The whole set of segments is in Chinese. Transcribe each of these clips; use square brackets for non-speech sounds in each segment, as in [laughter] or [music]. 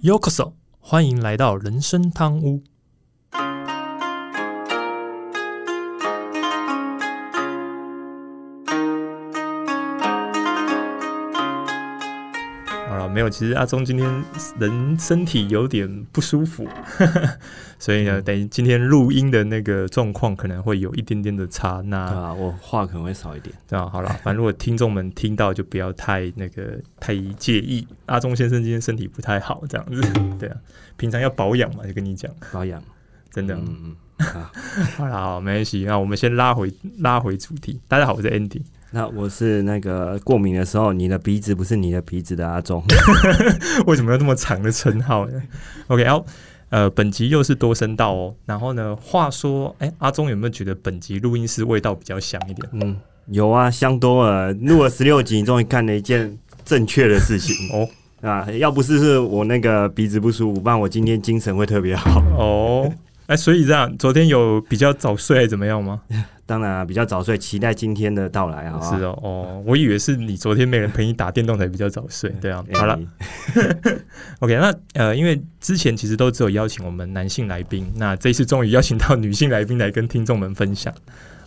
Yokoso，欢迎来到人生汤屋。没有，其实阿忠今天人身体有点不舒服，[laughs] 所以呢，等于今天录音的那个状况可能会有一点点的差。那啊，我话可能会少一点。这样好了，[laughs] 反正如果听众们听到就不要太那个太介意。阿忠先生今天身体不太好，这样子，[laughs] 对啊，平常要保养嘛，就跟你讲，保养真的。嗯嗯，[laughs] 好，好没关系。那我们先拉回拉回主题。大家好，我是 Andy。那我是那个过敏的时候，你的鼻子不是你的鼻子的阿忠。[laughs] 为什么要这么长的称号呢？OK，然后呃，本集又是多声道哦。然后呢，话说，哎，阿忠有没有觉得本集录音室味道比较香一点？嗯，有啊，香多了。录了十六集，你终于干了一件正确的事情哦。啊，要不是是我那个鼻子不舒服，不然我今天精神会特别好哦。哎，所以这样，昨天有比较早睡怎么样吗？[laughs] 当然比较早睡，期待今天的到来啊！是哦，哦，我以为是你昨天没人陪你打电动才比较早睡，对啊。好了，[laughs] OK，那呃，因为之前其实都只有邀请我们男性来宾，那这一次终于邀请到女性来宾来跟听众们分享，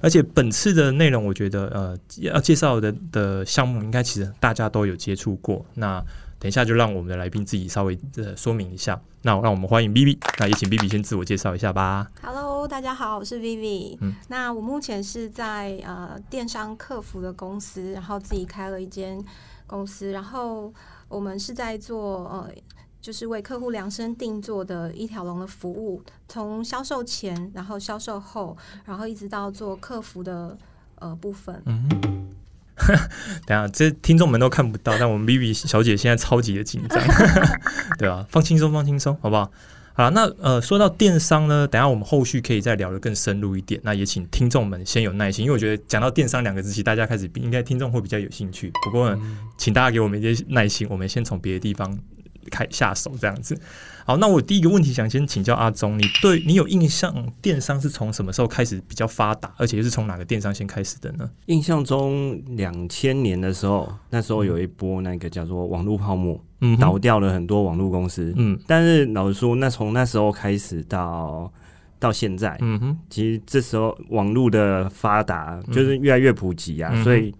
而且本次的内容，我觉得呃要介绍的的项目，应该其实大家都有接触过。那等一下就让我们的来宾自己稍微呃说明一下。那让我们欢迎 B，那也请 B 先自我介绍一下吧。Hello，大家好，我是 Vivi。嗯，那我目前是在呃电商客服的公司，然后自己开了一间公司，然后我们是在做呃就是为客户量身定做的一条龙的服务，从销售前，然后销售后，然后一直到做客服的呃部分。嗯。[laughs] 等下，这听众们都看不到，但我们 Vivi 小姐现在超级的紧张，[laughs] 对啊，放轻松，放轻松，好不好？好，那呃，说到电商呢，等下我们后续可以再聊得更深入一点。那也请听众们先有耐心，因为我觉得讲到电商两个字，其实大家开始应该听众会比较有兴趣。不过，请大家给我们一些耐心，我们先从别的地方开下手，这样子。好，那我第一个问题想先请教阿忠，你对你有印象电商是从什么时候开始比较发达，而且是从哪个电商先开始的呢？印象中两千年的时候，那时候有一波那个叫做网络泡沫，嗯，倒掉了很多网络公司，嗯，但是老实说，那从那时候开始到到现在，嗯哼，其实这时候网络的发达就是越来越普及啊，所以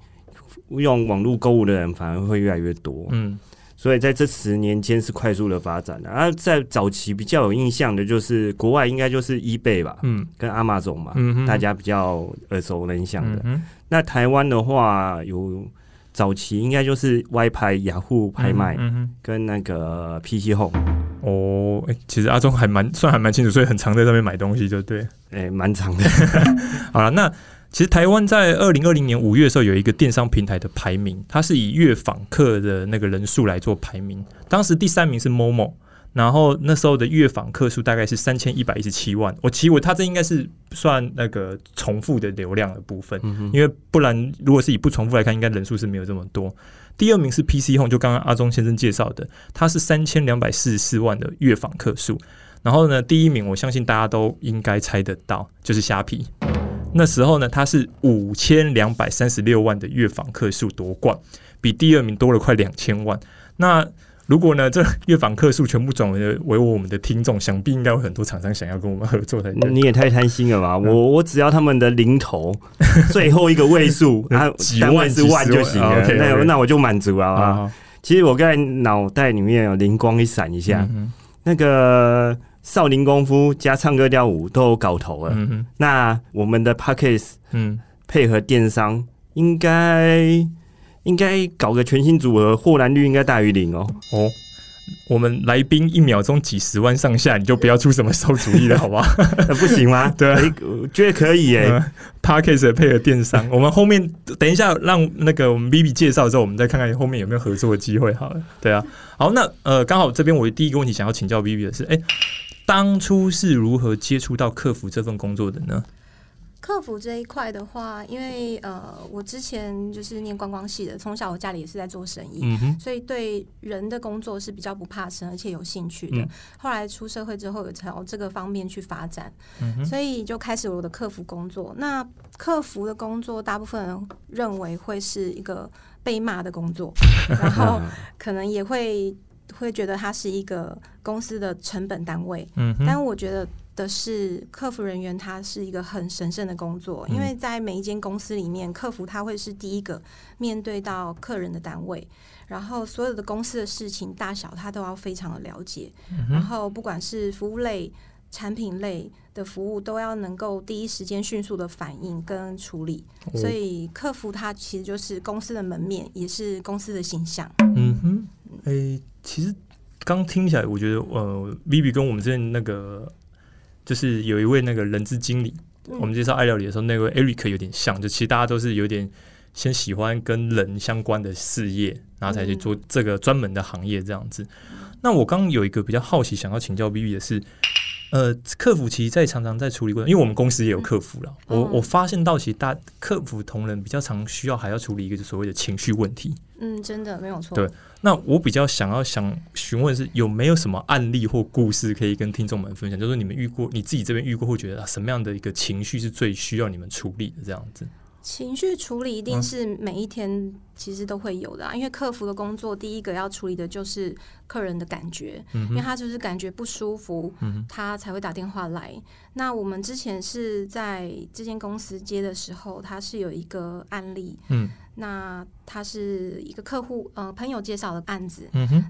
用网络购物的人反而会越来越多，嗯。所以在这十年间是快速的发展的，而在早期比较有印象的就是国外应该就是 eBay 吧，嗯，跟阿玛总嘛，嗯大家比较耳熟能详的。那台湾的话，有早期应该就是 Y 拍、雅虎拍卖，跟那个 PC Home。哦，其实阿忠还蛮算还蛮清楚，所以很常在上面买东西，就对，哎，蛮长的。[laughs] 好了，那。其实台湾在二零二零年五月的时候有一个电商平台的排名，它是以月访客的那个人数来做排名。当时第三名是 Momo，然后那时候的月访客数大概是三千一百一十七万。我其实我它这应该是算那个重复的流量的部分，因为不然如果是以不重复来看，应该人数是没有这么多。第二名是 PC Home，就刚刚阿忠先生介绍的，它是三千两百四十四万的月访客数。然后呢，第一名我相信大家都应该猜得到，就是虾皮。那时候呢，他是五千两百三十六万的月访客数夺冠，比第二名多了快两千万。那如果呢，这月访客数全部转为为我们的听众，想必应该有很多厂商想要跟我们合作的。[laughs] 你也太贪心了吧！我我只要他们的零头最后一个位数，然后，单位是万就行了。[laughs] 那那我就满足了啊！其实我刚才脑袋里面有灵光一闪一下，那个。少林功夫加唱歌跳舞都有搞头了，那我们的 p a c k a s e 嗯，配合电商，应该应该搞个全新组合，获蓝率应该大于零哦。哦，我们来宾一秒钟几十万上下，你就不要出什么馊主意了，好吧？[laughs] 不行吗？[laughs] 对，我觉得可以耶。p a c k a s e 配合电商，[laughs] 我们后面等一下让那个我们 Vivi 介绍之后，我们再看看后面有没有合作的机会。好了，对啊，好，那呃，刚好这边我第一个问题想要请教 Vivi 的是，哎。当初是如何接触到客服这份工作的呢？客服这一块的话，因为呃，我之前就是念观光系的，从小我家里也是在做生意，所以对人的工作是比较不怕生，而且有兴趣的。后来出社会之后，有朝这个方面去发展，所以就开始我的客服工作。那客服的工作，大部分人认为会是一个被骂的工作，[laughs] 然后可能也会。会觉得它是一个公司的成本单位。嗯，但我觉得的是，客服人员他是一个很神圣的工作，因为在每一间公司里面，客服他会是第一个面对到客人的单位，然后所有的公司的事情大小，他都要非常的了解。然后不管是服务类、产品类。的服务都要能够第一时间迅速的反应跟处理，所以客服他其实就是公司的门面，也是公司的形象。嗯哼，诶，其实刚听起来，我觉得呃，Vivi 跟我们之前那个就是有一位那个人资经理，我们介绍爱料理的时候，那位 Eric 有点像，就其实大家都是有点先喜欢跟人相关的事业，然后才去做这个专门的行业这样子。那我刚有一个比较好奇，想要请教 Vivi 的是。呃，客服其实在常常在处理过程，因为我们公司也有客服了。我我发现到，其实大客服同仁比较常需要还要处理一个所谓的情绪问题。嗯，真的没有错。对，那我比较想要想询问是有没有什么案例或故事可以跟听众们分享，就是你们遇过，你自己这边遇过，会觉得什么样的一个情绪是最需要你们处理的这样子。情绪处理一定是每一天其实都会有的，因为客服的工作第一个要处理的就是客人的感觉，因为他就是感觉不舒服，他才会打电话来。那我们之前是在这间公司接的时候，他是有一个案例，嗯，那他是一个客户呃朋友介绍的案子，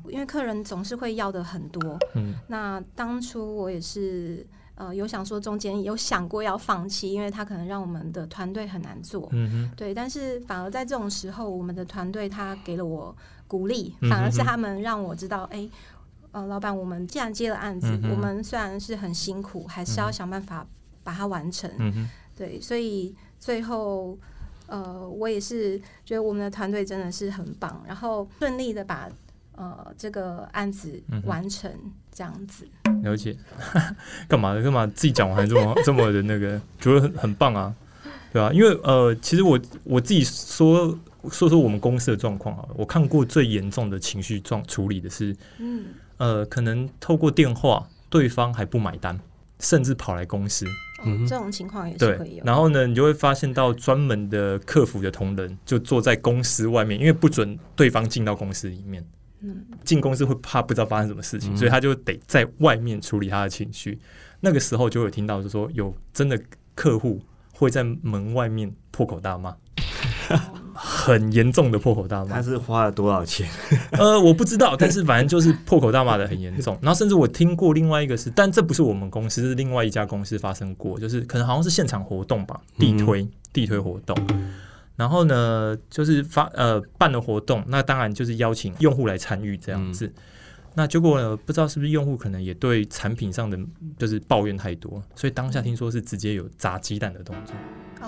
因为客人总是会要的很多，嗯，那当初我也是。呃，有想说中间有想过要放弃，因为他可能让我们的团队很难做，嗯对。但是反而在这种时候，我们的团队他给了我鼓励，反而是他们让我知道，哎，呃，老板，我们既然接了案子，我们虽然是很辛苦，还是要想办法把它完成，嗯对。所以最后，呃，我也是觉得我们的团队真的是很棒，然后顺利的把。呃，这个案子完成这样子，了解。[laughs] 干嘛的？干嘛自己讲完还这么这么的那个，觉得很很棒啊，对吧？因为呃，其实我我自己说说说我们公司的状况啊，我看过最严重的情绪状处理的是，嗯，呃，可能透过电话，对方还不买单，甚至跑来公司，嗯，这种情况也是可以有。然后呢，你就会发现到专门的客服的同仁就坐在公司外面，因为不准对方进到公司里面。进公司会怕不知道发生什么事情，所以他就得在外面处理他的情绪。那个时候就有听到，就说有真的客户会在门外面破口大骂，[laughs] 很严重的破口大骂。他是花了多少钱？呃，我不知道，但是反正就是破口大骂的很严重。[laughs] 然后甚至我听过另外一个是，但这不是我们公司，是另外一家公司发生过，就是可能好像是现场活动吧，地推地推活动。然后呢，就是发呃办的活动，那当然就是邀请用户来参与这样子。那结果呢，不知道是不是用户可能也对产品上的就是抱怨太多，所以当下听说是直接有砸鸡蛋的动作。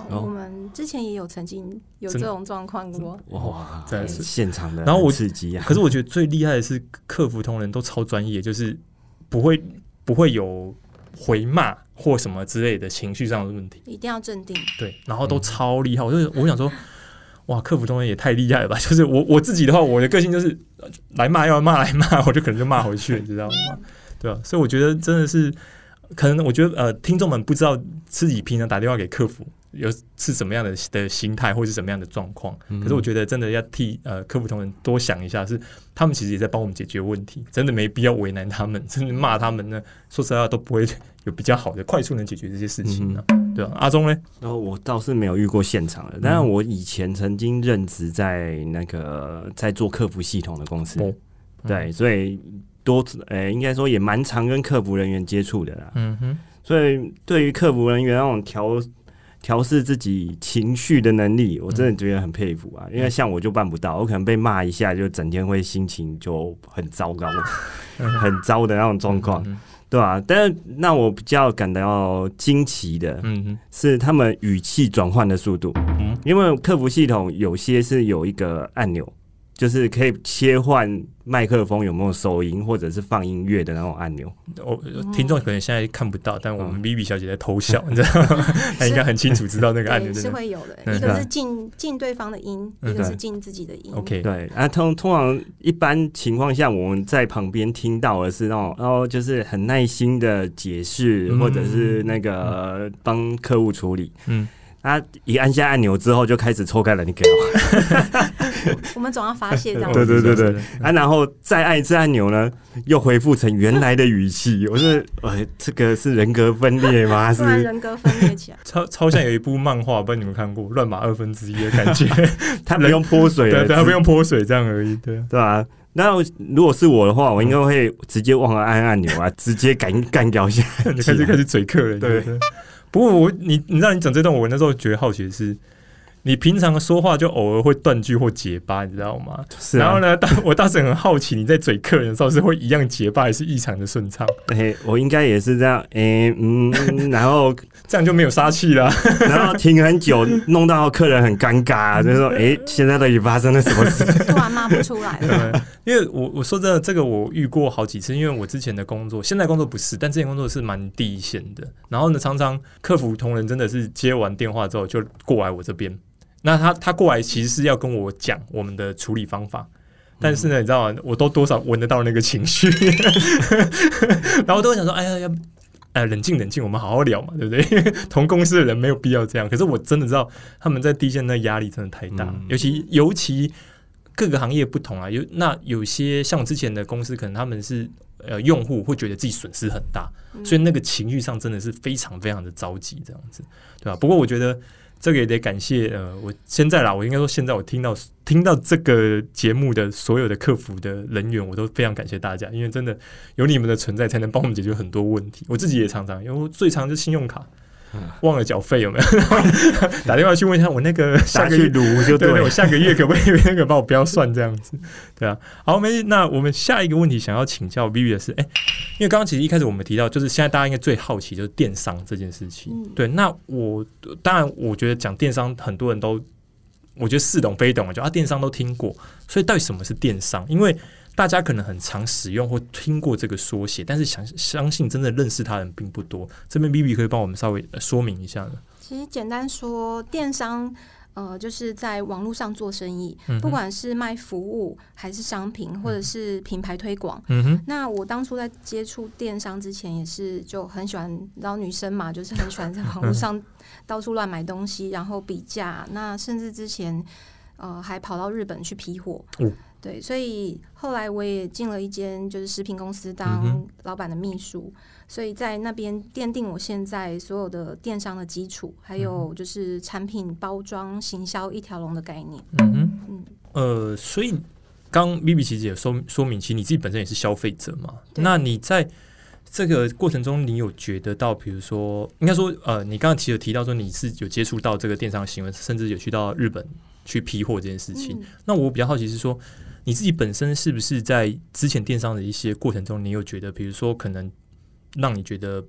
哦，我们之前也有曾经有这种状况过。哇，真的是现场的，然后我刺激啊！可是我觉得最厉害的是客服同仁都超专业，就是不会不会有回骂。或什么之类的情绪上的问题，一定要镇定。对，然后都超厉害。我就我想说，[laughs] 哇，客服同学也太厉害了吧！[laughs] 就是我我自己的话，我的个性就是来骂要骂来骂，我就可能就骂回去，你知道吗？对吧？所以我觉得真的是，可能我觉得呃，听众们不知道自己平常打电话给客服。有是什么样的的心态，或是什么样的状况？可是我觉得真的要替呃客服同仁多想一下，是他们其实也在帮我们解决问题，真的没必要为难他们，甚至骂他们呢。说实话都不会有比较好的、快速能解决这些事情呢。对啊，阿忠呢？然后我倒是没有遇过现场的，但是我以前曾经任职在那个在做客服系统的公司，对，所以多呃应该说也蛮常跟客服人员接触的啦。嗯哼，所以对于客服人员那种调。调试自己情绪的能力，我真的觉得很佩服啊！因为像我就办不到，我可能被骂一下，就整天会心情就很糟糕，很糟的那种状况，对吧？但是让我比较感到惊奇的，嗯，是他们语气转换的速度，嗯，因为客服系统有些是有一个按钮。就是可以切换麦克风有没有收音，或者是放音乐的那种按钮。我听众可能现在看不到，但我们 Vivi 小姐在偷笑，[laughs] 你知道吗？她应该很清楚知道那个按钮 [laughs] 是会有的。一个是进进对方的音，一个是进自己的音。OK，对啊，通通常一般情况下，我们在旁边听到的是那种，然后就是很耐心的解释，或者是那个帮客户处理。嗯。啊，一按下按钮之后就开始抽开了，你给我。[laughs] 我们总要发泄这样。对对对对，啊，然后再按一次按钮呢，又恢复成原来的语气。[laughs] 我是，呃，这个是人格分裂吗？[laughs] 是人格分裂起来。超超像有一部漫画，不知道你们看过《乱码二分之一》的感觉。他不用泼水，对，他不用泼水这样而已，对对啊？那如果是我的话，我应该会直接忘了按按钮啊，直接干干掉下，开始开始嘴客人。对，不过我你你知道你讲这段，我那时候觉得好奇的是。你平常说话就偶尔会断句或结巴，你知道吗？是。然后呢，当 [laughs] 我当时很好奇，你在嘴客人的时候是会一样结巴，还是异常的顺畅？哎，我应该也是这样。哎，嗯，[laughs] 然后这样就没有杀气了。[laughs] 然后停很久，弄到客人很尴尬，就说：“哎，现在到底发生了什么事？”突然骂不出来了。因为我我说真的，这个我遇过好几次。因为我之前的工作，现在工作不是，但之前工作是蛮第一线的。然后呢，常常客服同仁真的是接完电话之后就过来我这边。那他他过来其实是要跟我讲我们的处理方法，但是呢，你知道吗？我都多少闻得到那个情绪，[laughs] 然后都会想说：“哎呀，要哎冷静冷静，我们好好聊嘛，对不对？同公司的人没有必要这样。”可是我真的知道他们在第一线那压力真的太大，尤其尤其各个行业不同啊。有那有些像我之前的公司，可能他们是呃用户会觉得自己损失很大，所以那个情绪上真的是非常非常的着急，这样子，对吧？不过我觉得。这个也得感谢呃，我现在啦，我应该说现在我听到听到这个节目的所有的客服的人员，我都非常感谢大家，因为真的有你们的存在，才能帮我们解决很多问题。我自己也常常，因为我最常就信用卡。[laughs] 忘了缴费有没有？[laughs] 打电话去问一下我那个 [laughs] 下个月就对我下个月可不可以那个帮我不要算这样子？对啊，好，没那我们下一个问题想要请教 Vivi 的是，哎，因为刚刚其实一开始我们提到，就是现在大家应该最好奇就是电商这件事情。对，那我当然我觉得讲电商，很多人都我觉得似懂非懂，就啊电商都听过，所以到底什么是电商？因为大家可能很常使用或听过这个缩写，但是相相信真的认识他人并不多。这边 B B 可以帮我们稍微说明一下呢？其实简单说，电商呃就是在网络上做生意，不管是卖服务还是商品，或者是品牌推广。嗯哼。那我当初在接触电商之前，也是就很喜欢，然后女生嘛，就是很喜欢在网络上到处乱买东西，然后比价。那甚至之前呃还跑到日本去批货。对，所以后来我也进了一间就是食品公司当老板的秘书，所以在那边奠定我现在所有的电商的基础，还有就是产品包装、行销一条龙的概念。嗯嗯，呃，所以刚 B B 其实也说说明，其实你自己本身也是消费者嘛。那你在这个过程中，你有觉得到，比如说，应该说，呃，你刚刚提有提到说你是有接触到这个电商行为，甚至有去到日本去批货这件事情。那我比较好奇是说。你自己本身是不是在之前电商的一些过程中，你有觉得，比如说可能让你觉得，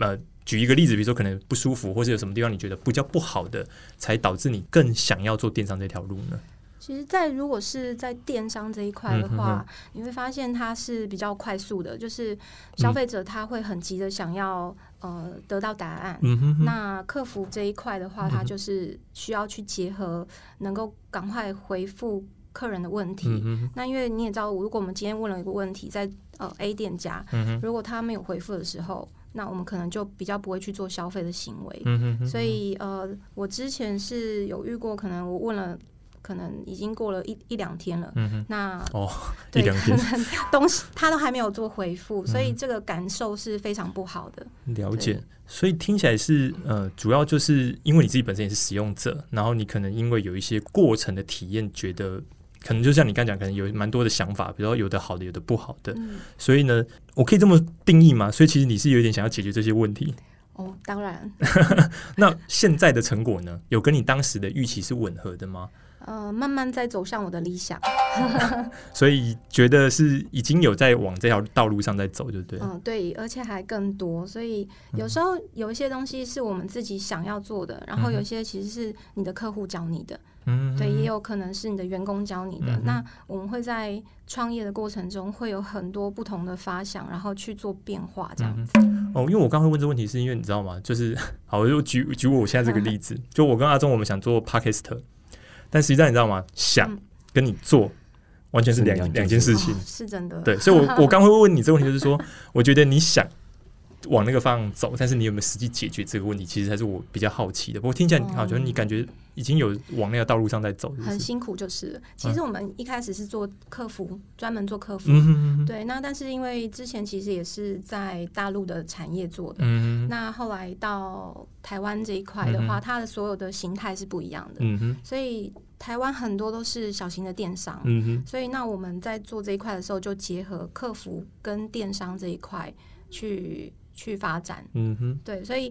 呃，举一个例子，比如说可能不舒服，或者有什么地方你觉得比较不好的，才导致你更想要做电商这条路呢？其实，在如果是在电商这一块的话，你会发现它是比较快速的，就是消费者他会很急的想要呃得到答案。那客服这一块的话，它就是需要去结合，能够赶快回复。客人的问题，那因为你也知道，如果我们今天问了一个问题，在呃 A 店家，如果他没有回复的时候，那我们可能就比较不会去做消费的行为。所以呃，我之前是有遇过，可能我问了。可能已经过了一一两天了，那哦，一两天。[laughs] 东西他都还没有做回复，所以这个感受是非常不好的。了解，所以听起来是呃，主要就是因为你自己本身也是使用者，然后你可能因为有一些过程的体验，觉得可能就像你刚讲，可能有蛮多的想法，比如说有的好的，有的不好的，所以呢，我可以这么定义吗？所以其实你是有点想要解决这些问题。哦，当然。[laughs] 那现在的成果呢，有跟你当时的预期是吻合的吗？呃，慢慢在走向我的理想，[laughs] 所以觉得是已经有在往这条道路上在走，对不对？嗯，对，而且还更多。所以有时候有一些东西是我们自己想要做的，然后有些其实是你的客户教你的，嗯，对，也有可能是你的员工教你的。那我们会在创业的过程中会有很多不同的发想，然后去做变化，这样子。哦，因为我刚会问这个问题，是因为你知道吗？就是好，我就举举我现在这个例子，[laughs] 就我跟阿忠，我们想做 Podcast。但实际上，你知道吗？想跟你做完全是两两件事情，是真的。对，所以，我 [laughs] 我刚会问你这个问题，就是说，[laughs] 我觉得你想往那个方向走，但是你有没有实际解决这个问题？其实才是我比较好奇的。不过听起来好像你感觉已经有往那个道路上在走，很辛苦就是。其实我们一开始是做客服，专门做客服，对。那但是因为之前其实也是在大陆的产业做的，那后来到台湾这一块的话，它的所有的形态是不一样的，所以台湾很多都是小型的电商，所以那我们在做这一块的时候，就结合客服跟电商这一块去。去发展，嗯哼，对，所以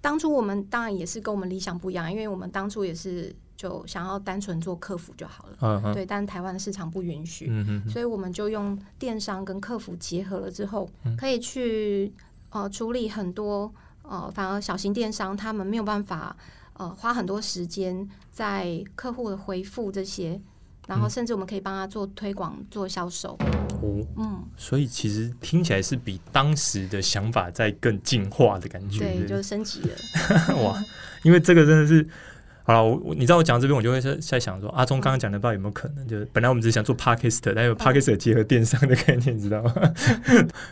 当初我们当然也是跟我们理想不一样，因为我们当初也是就想要单纯做客服就好了，嗯对，但台湾的市场不允许，嗯哼，所以我们就用电商跟客服结合了之后，可以去呃处理很多呃反而小型电商他们没有办法呃花很多时间在客户的回复这些。然后甚至我们可以帮他做推广、做销售。哦，嗯，所以其实听起来是比当时的想法在更进化的感觉，对，就是升级了。[laughs] 哇，因为这个真的是，好了，我你知道我讲到这边，我就会在在想说，阿忠刚刚讲的，不知道有没有可能，就是本来我们只是想做 Parkist，但有 Parkist 结合电商的概念，你知道吗？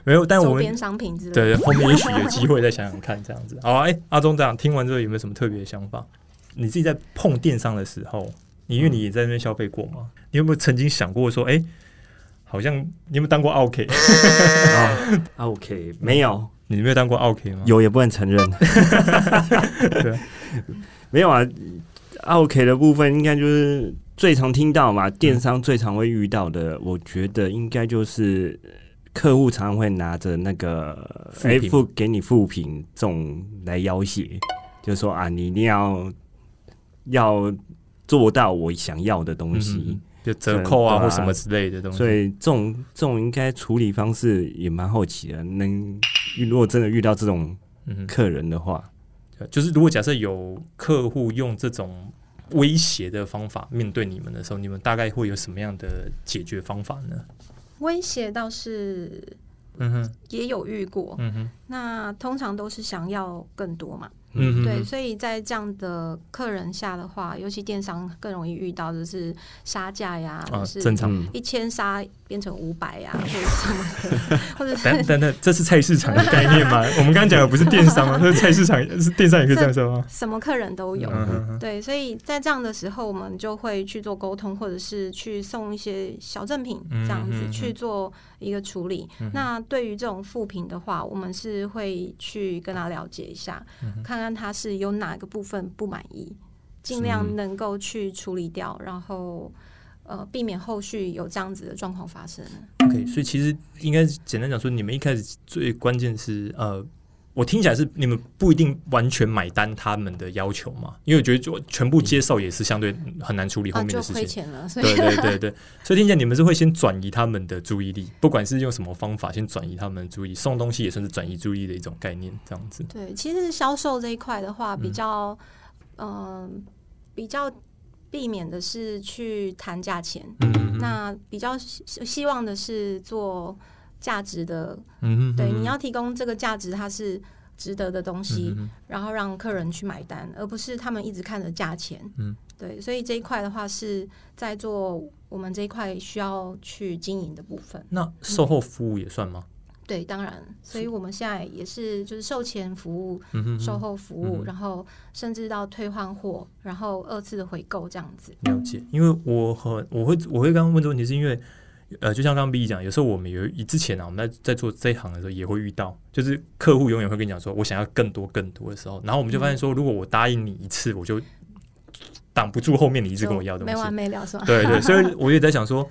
没有，但我们商品之类，对，后面也许有机会再想想看，这样子。[laughs] 好，哎，阿忠这样听完之后有没有什么特别的想法？你自己在碰电商的时候。你因为你也在那边消费过嘛？你有没有曾经想过说，哎，好像你有没有当过 OK？啊，OK 没有，你没有当过 OK 吗？有也不能承认。[laughs] 对，没有啊。OK 的部分应该就是最常听到嘛，电商最常会遇到的，我觉得应该就是客户常常会拿着那个付给你副品这种来要挟，就是说啊，你一定要要。做到我想要的东西，就折扣啊或什么之类的东西。所以这种这种应该处理方式也蛮好奇的。能如果真的遇到这种客人的话，就是如果假设有客户用这种威胁的方法面对你们的时候，你们大概会有什么样的解决方法呢？威胁倒是，嗯哼，也有遇过。嗯哼，那通常都是想要更多嘛。嗯哼，对，所以在这样的客人下的话，尤其电商更容易遇到就是杀价呀，是正常一千杀变成五百呀，或者什么的，或者等等等，这是菜市场的概念吗？[laughs] 我们刚刚讲的不是电商吗？是菜市场是电商也可以这样说吗？什么客人都有，对，所以在这样的时候，我们就会去做沟通，或者是去送一些小赠品，这样子去做一个处理。那对于这种副品的话，我们是会去跟他了解一下，看。看他是有哪个部分不满意，尽量能够去处理掉，然后呃避免后续有这样子的状况发生。OK，所以其实应该简单讲说，你们一开始最关键是呃，我听起来是你们不一定完全买单他们的要求嘛，因为我觉得就全部接受也是相对很难处理后面的事情。啊、钱了对对对对，[laughs] 所以听起来你们是会先转移他们的注意力，不管是用什么方法，先转移他们的注意，送东西也算是转移注意的一种概念，这样子。对，其实销售这一块的话，比较嗯比较避免的是去谈价钱，那比较希望的是做。价值的，嗯对，你要提供这个价值，它是值得的东西，然后让客人去买单，而不是他们一直看着价钱，嗯，对，所以这一块的话是在做我们这一块需要去经营的部分。那售后服务也算吗？对，当然，所以我们现在也是就是售前服务、售后服务，然后甚至到退换货，然后二次的回购这样子。了解，因为我很我会我会刚刚问这个问题，是因为。呃，就像刚刚 B 讲，有时候我们有以之前啊，我们在在做这一行的时候，也会遇到，就是客户永远会跟你讲说，我想要更多更多的时候，然后我们就发现说，如果我答应你一次，我就挡不住后面你一直跟我要东西，没完没了是吧？对对，所以我也在想说，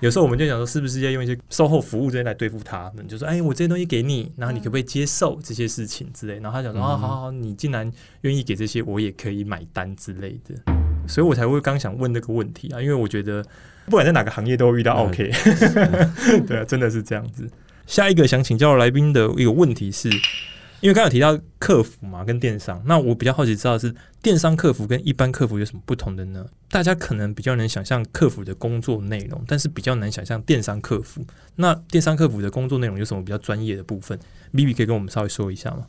有时候我们就想说，是不是要用一些售后服务这些来对付他们？就说，哎，我这些东西给你，然后你可不可以接受这些事情之类？然后他讲说，啊，好好，你竟然愿意给这些，我也可以买单之类的，所以我才会刚想问那个问题啊，因为我觉得。不管在哪个行业都会遇到 OK，[laughs] 对啊，真的是这样子。下一个想请教来宾的一个问题是，因为刚才提到客服嘛，跟电商，那我比较好奇知道是电商客服跟一般客服有什么不同的呢？大家可能比较能想象客服的工作内容，但是比较难想象电商客服。那电商客服的工作内容有什么比较专业的部分？B B 可以跟我们稍微说一下吗？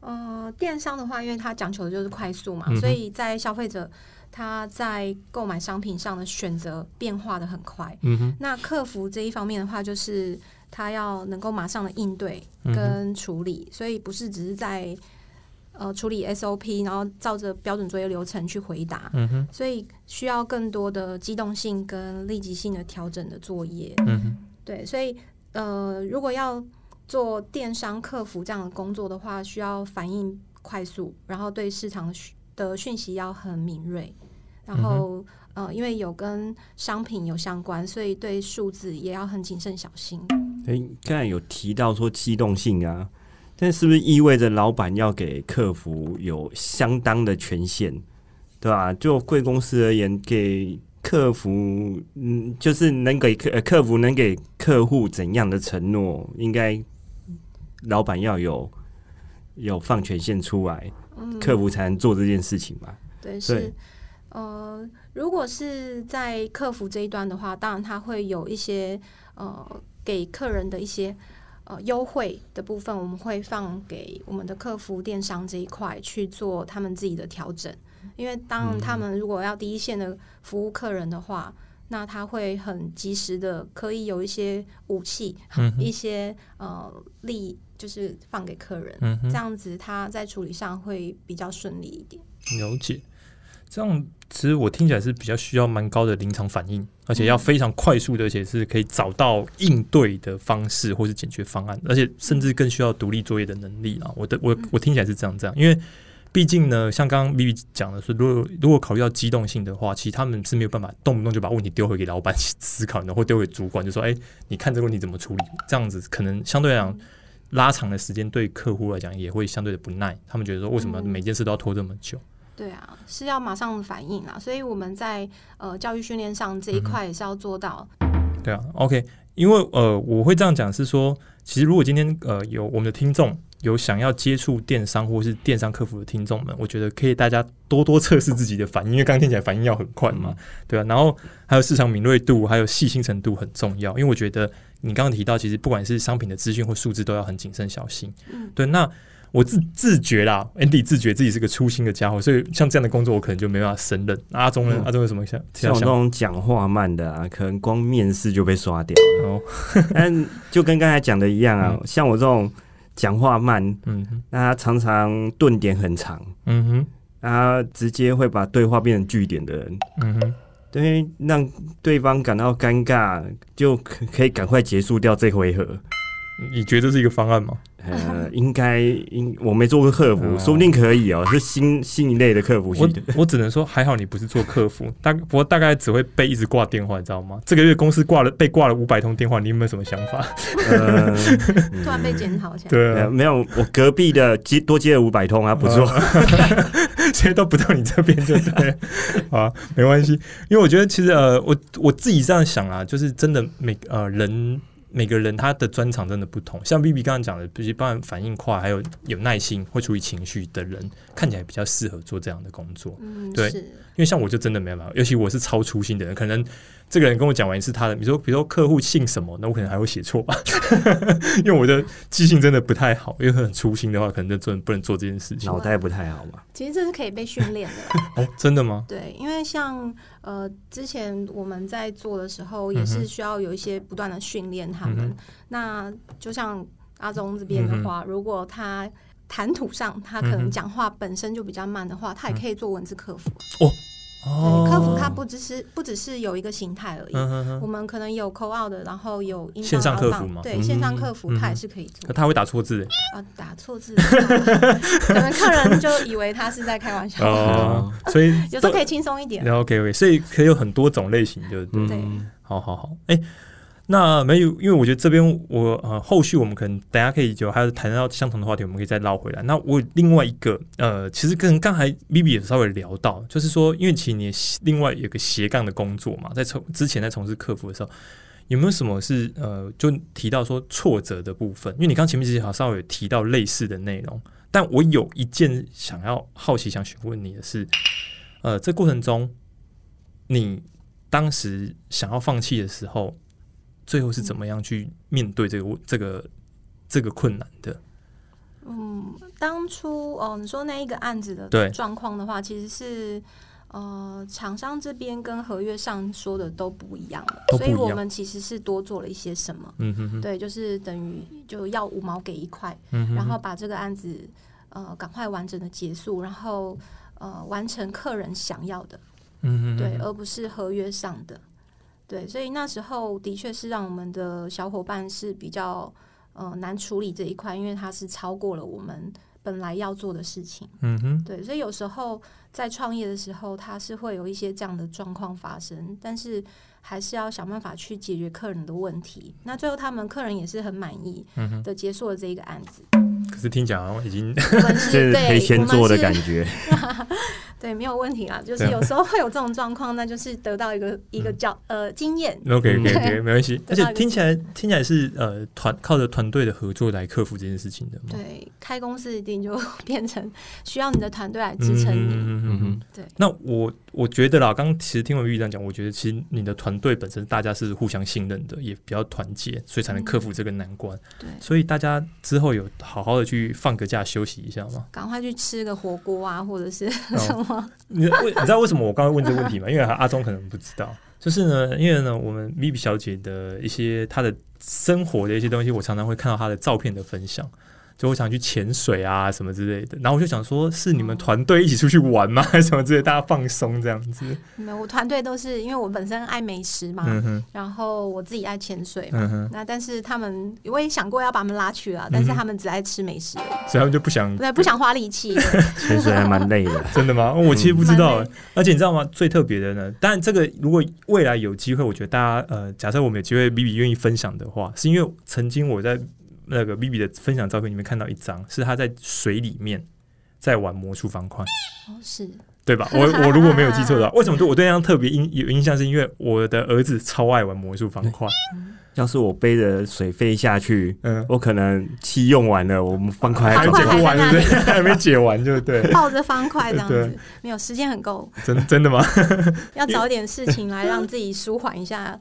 呃，电商的话，因为它讲求的就是快速嘛，所以在消费者。他在购买商品上的选择变化的很快。嗯哼。那客服这一方面的话，就是他要能够马上的应对跟处理，所以不是只是在呃处理 SOP，然后照着标准作业流程去回答，嗯，所以需要更多的机动性跟立即性的调整的作业，嗯，对，所以呃，如果要做电商客服这样的工作的话，需要反应快速，然后对市场的讯息要很敏锐，然后。呃，因为有跟商品有相关，所以对数字也要很谨慎小心。哎，刚才有提到说机动性啊，但是不是意味着老板要给客服有相当的权限，对吧？就贵公司而言，给客服，嗯，就是能给客客服能给客户怎样的承诺，应该老板要有有放权限出来，客服才能做这件事情嘛？对，是。呃，如果是在客服这一端的话，当然他会有一些呃给客人的一些呃优惠的部分，我们会放给我们的客服电商这一块去做他们自己的调整。因为当他们如果要第一线的服务客人的话，那他会很及时的可以有一些武器，一些呃利，就是放给客人，这样子他在处理上会比较顺利一点。了解。这样其实我听起来是比较需要蛮高的临场反应，而且要非常快速的，而且是可以找到应对的方式或是解决方案，而且甚至更需要独立作业的能力啊！我的我我听起来是这样这样，因为毕竟呢，像刚刚 B 讲的是，如果如果考虑到机动性的话，其实他们是没有办法动不动就把问题丢回给老板思考，然后丢给主管就说：“哎，你看这个问题怎么处理？”这样子可能相对来讲拉长的时间，对客户来讲也会相对的不耐，他们觉得说为什么每件事都要拖这么久？对啊，是要马上反应啊，所以我们在呃教育训练上这一块也是要做到。对啊，OK，因为呃我会这样讲是说，其实如果今天呃有我们的听众有想要接触电商或是电商客服的听众们，我觉得可以大家多多测试自己的反应，因为刚刚听起来反应要很快嘛，对啊，然后还有市场敏锐度，还有细心程度很重要，因为我觉得你刚刚提到，其实不管是商品的资讯或数字，都要很谨慎小心。嗯，对，那。我自自觉啦，Andy 自觉自己是个粗心的家伙，所以像这样的工作我可能就没办法胜任。阿忠呢？阿忠有什么想？像我这种讲话慢的啊，可能光面试就被刷掉了。[laughs] 但就跟刚才讲的一样啊，像我这种讲话慢，嗯，那他常常顿点很长，嗯哼，他直接会把对话变成句点的人，嗯哼，对，让对方感到尴尬，就可可以赶快结束掉这回合。你觉得这是一个方案吗？呃，应该应我没做过客服，说不定可以哦，是新新一类的客服我 [laughs] 我只能说还好你不是做客服，大不过大概只会被一直挂电话，你知道吗？这个月公司挂了被挂了五百通电话，你有没有什么想法？[laughs] [laughs] 突然被检讨一下。对，没有，我隔壁的接多接了五百通啊，不错，现在都不到你这边，对不对？啊，没关系，因为我觉得其实呃，我我自己这样想啊，就是真的每呃人。每个人他的专长真的不同，像 B B 刚刚讲的，比如帮反应快，还有有耐心，会处理情绪的人，看起来比较适合做这样的工作。嗯，对，因为像我就真的没办法，尤其我是超粗心的人，可能这个人跟我讲完是他的，比如说比如说客户姓什么，那我可能还会写错吧，[laughs] 因为我的记性真的不太好，因为很粗心的话，可能就真不能做这件事情，脑袋不太好嘛。其实这是可以被训练的 [laughs] 哦，真的吗？对，因为像。呃，之前我们在做的时候，也是需要有一些不断的训练他们。那就像阿宗这边的话，如果他谈吐上他可能讲话本身就比较慢的话，他也可以做文字客服。哦。对，客服它不只是不只是有一个形态而已，我们可能有扣 out 的，然后有线上客服嘛，对，线上客服他也是可以做。他会打错字。啊，打错字，可能客人就以为他是在开玩笑。哦，[laughs] 所以有时候可以轻松一点。OK OK，所以可以有很多种类型，就对，好好好，哎。那没有，因为我觉得这边我呃，后续我们可能等下可以就还有谈到相同的话题，我们可以再捞回来。那我另外一个呃，其实跟刚才 B B 也稍微聊到，就是说，因为其实你另外有个斜杠的工作嘛，在从之前在从事客服的时候，有没有什么是呃，就提到说挫折的部分？因为你刚前面其实好稍微有提到类似的内容，但我有一件想要好奇想询问你的是，呃，这过程中你当时想要放弃的时候。最后是怎么样去面对这个这个这个困难的？嗯，当初哦，你说那一个案子的状况的话，其实是呃，厂商这边跟合约上说的都不一样了，所以我们其实是多做了一些什么。嗯哼哼，对，就是等于就要五毛给一块，然后把这个案子呃赶快完整的结束，然后呃完成客人想要的，嗯哼，对，而不是合约上的。对，所以那时候的确是让我们的小伙伴是比较呃难处理这一块，因为它是超过了我们本来要做的事情。嗯哼，对，所以有时候在创业的时候，它是会有一些这样的状况发生，但是还是要想办法去解决客人的问题。那最后他们客人也是很满意的结束了这一个案子。可是听讲已经 [laughs] 是赔钱做的感觉。[laughs] 对，没有问题啦。就是有时候会有这种状况，那就是得到一个一个教呃经验。OK OK OK，没关系。[laughs] 而且听起来听起来是呃团靠着团队的合作来克服这件事情的。对，开公司一定就变成需要你的团队来支撑你。嗯嗯嗯。对。那我我觉得啦，刚刚其实听完玉这样讲，我觉得其实你的团队本身大家是互相信任的，也比较团结，所以才能克服这个难关。对。所以大家之后有好好的去放个假休息一下吗？赶快去吃个火锅啊，或者是 [laughs] 什么？你为你知道为什么我刚刚问这个问题吗？因为阿忠可能不知道，[laughs] 就是呢，因为呢，我们 Vivi 小姐的一些她的生活的一些东西，我常常会看到她的照片的分享。就我想去潜水啊什么之类的，然后我就想说，是你们团队一起出去玩吗？还 [laughs] 是什么之类，大家放松这样子？没有，我团队都是因为我本身爱美食嘛，然后我自己爱潜水嘛。那但是他们我也想过要把他们拉去了，但是他们只爱吃美食，所以他们就不想对不想花力气。[laughs] 潜水还蛮累的，[laughs] 真的吗？我其实不知道，而且你知道吗？最特别的呢，当然这个如果未来有机会，我觉得大家呃，假设我们有机会，B B 愿意分享的话，是因为曾经我在。那个 B B 的分享照片里面看到一张，是他在水里面在玩魔术方块。哦，是对吧？我我如果没有记错的话，[laughs] 为什么对我对那张特别印有印象？是因为我的儿子超爱玩魔术方块。要是我背着水飞下去，嗯，我可能气用完了，我们方块还解不完，对不对？还没解完，对不对？抱着方块这样子，没有时间很够。真真的吗？[laughs] 要找点事情来让自己舒缓一下。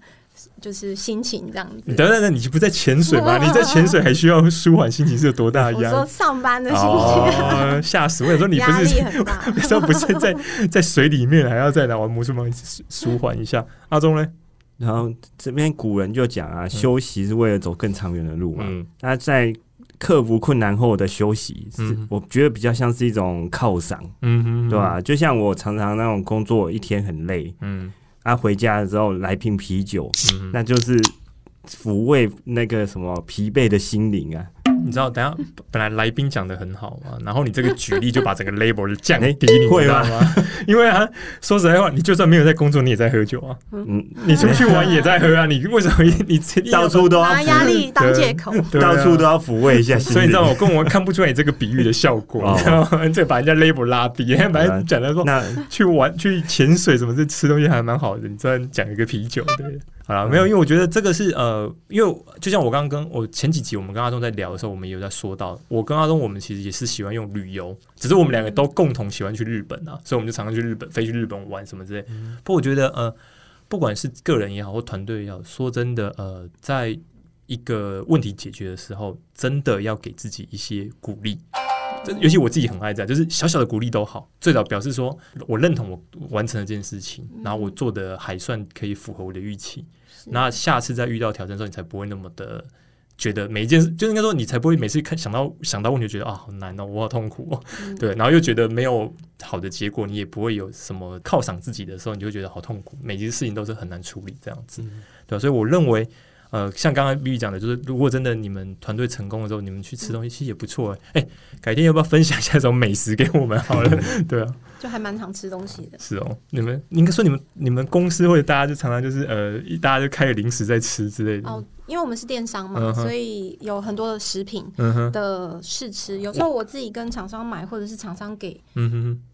就是心情这样子。等等等，你不在潜水吗？[laughs] 你在潜水还需要舒缓心情，是有多大压力？我说上班的心情，吓死我！有时候你不是，有时候不是在在水里面，还要再来玩魔术吗？舒缓一下。阿忠呢？然后这边古人就讲啊，休息是为了走更长远的路嘛。那在克服困难后的休息，是我觉得比较像是一种犒赏，嗯哼，对吧？就像我常常那种工作一天很累，嗯。他回家的时候来瓶啤酒，那就是抚慰那个什么疲惫的心灵啊。你知道，等下本来来宾讲的很好嘛，然后你这个举例就把整个 [laughs] label 降低，你知道吗？因为啊，说实在话，你就算没有在工作，你也在喝酒啊。嗯，你出去玩也在喝啊。[laughs] 你为什么你到处都要拿压力当借口，到处都要抚慰一下？所以你知道，我跟我看不出来你这个比喻的效果，然后这把人家 label 拉低。本来讲的说那去玩去潜水什么，这吃东西还蛮好的。你突然讲一个啤酒，对。好了，没有，因为我觉得这个是呃，因为就像我刚刚跟我前几集我们跟阿忠在聊的时候，我们也有在说到，我跟阿忠我们其实也是喜欢用旅游，只是我们两个都共同喜欢去日本啊，所以我们就常常去日本，飞去日本玩什么之类。不过我觉得呃，不管是个人也好或团队也好，说真的呃，在一个问题解决的时候，真的要给自己一些鼓励。尤其我自己很爱这样，就是小小的鼓励都好，最早表示说我认同我完成了这件事情，然后我做的还算可以符合我的预期。那下次再遇到挑战的时候，你才不会那么的觉得每一件事，就应该说你才不会每次看想到想到问题，觉得啊好难哦，我好痛苦哦，对，然后又觉得没有好的结果，你也不会有什么犒赏自己的时候，你就觉得好痛苦，每件事情都是很难处理这样子，对，所以我认为。呃，像刚刚 B 讲的，就是如果真的你们团队成功了之后，你们去吃东西其实也不错哎。哎，改天要不要分享一下这种美食给我们好了？[laughs] 对啊，就还蛮常吃东西的。是哦，你们应该说你们你们公司或者大家就常常就是呃，大家就开个零食在吃之类的。哦。因为我们是电商嘛，所以有很多的食品的试吃。有时候我自己跟厂商买，或者是厂商给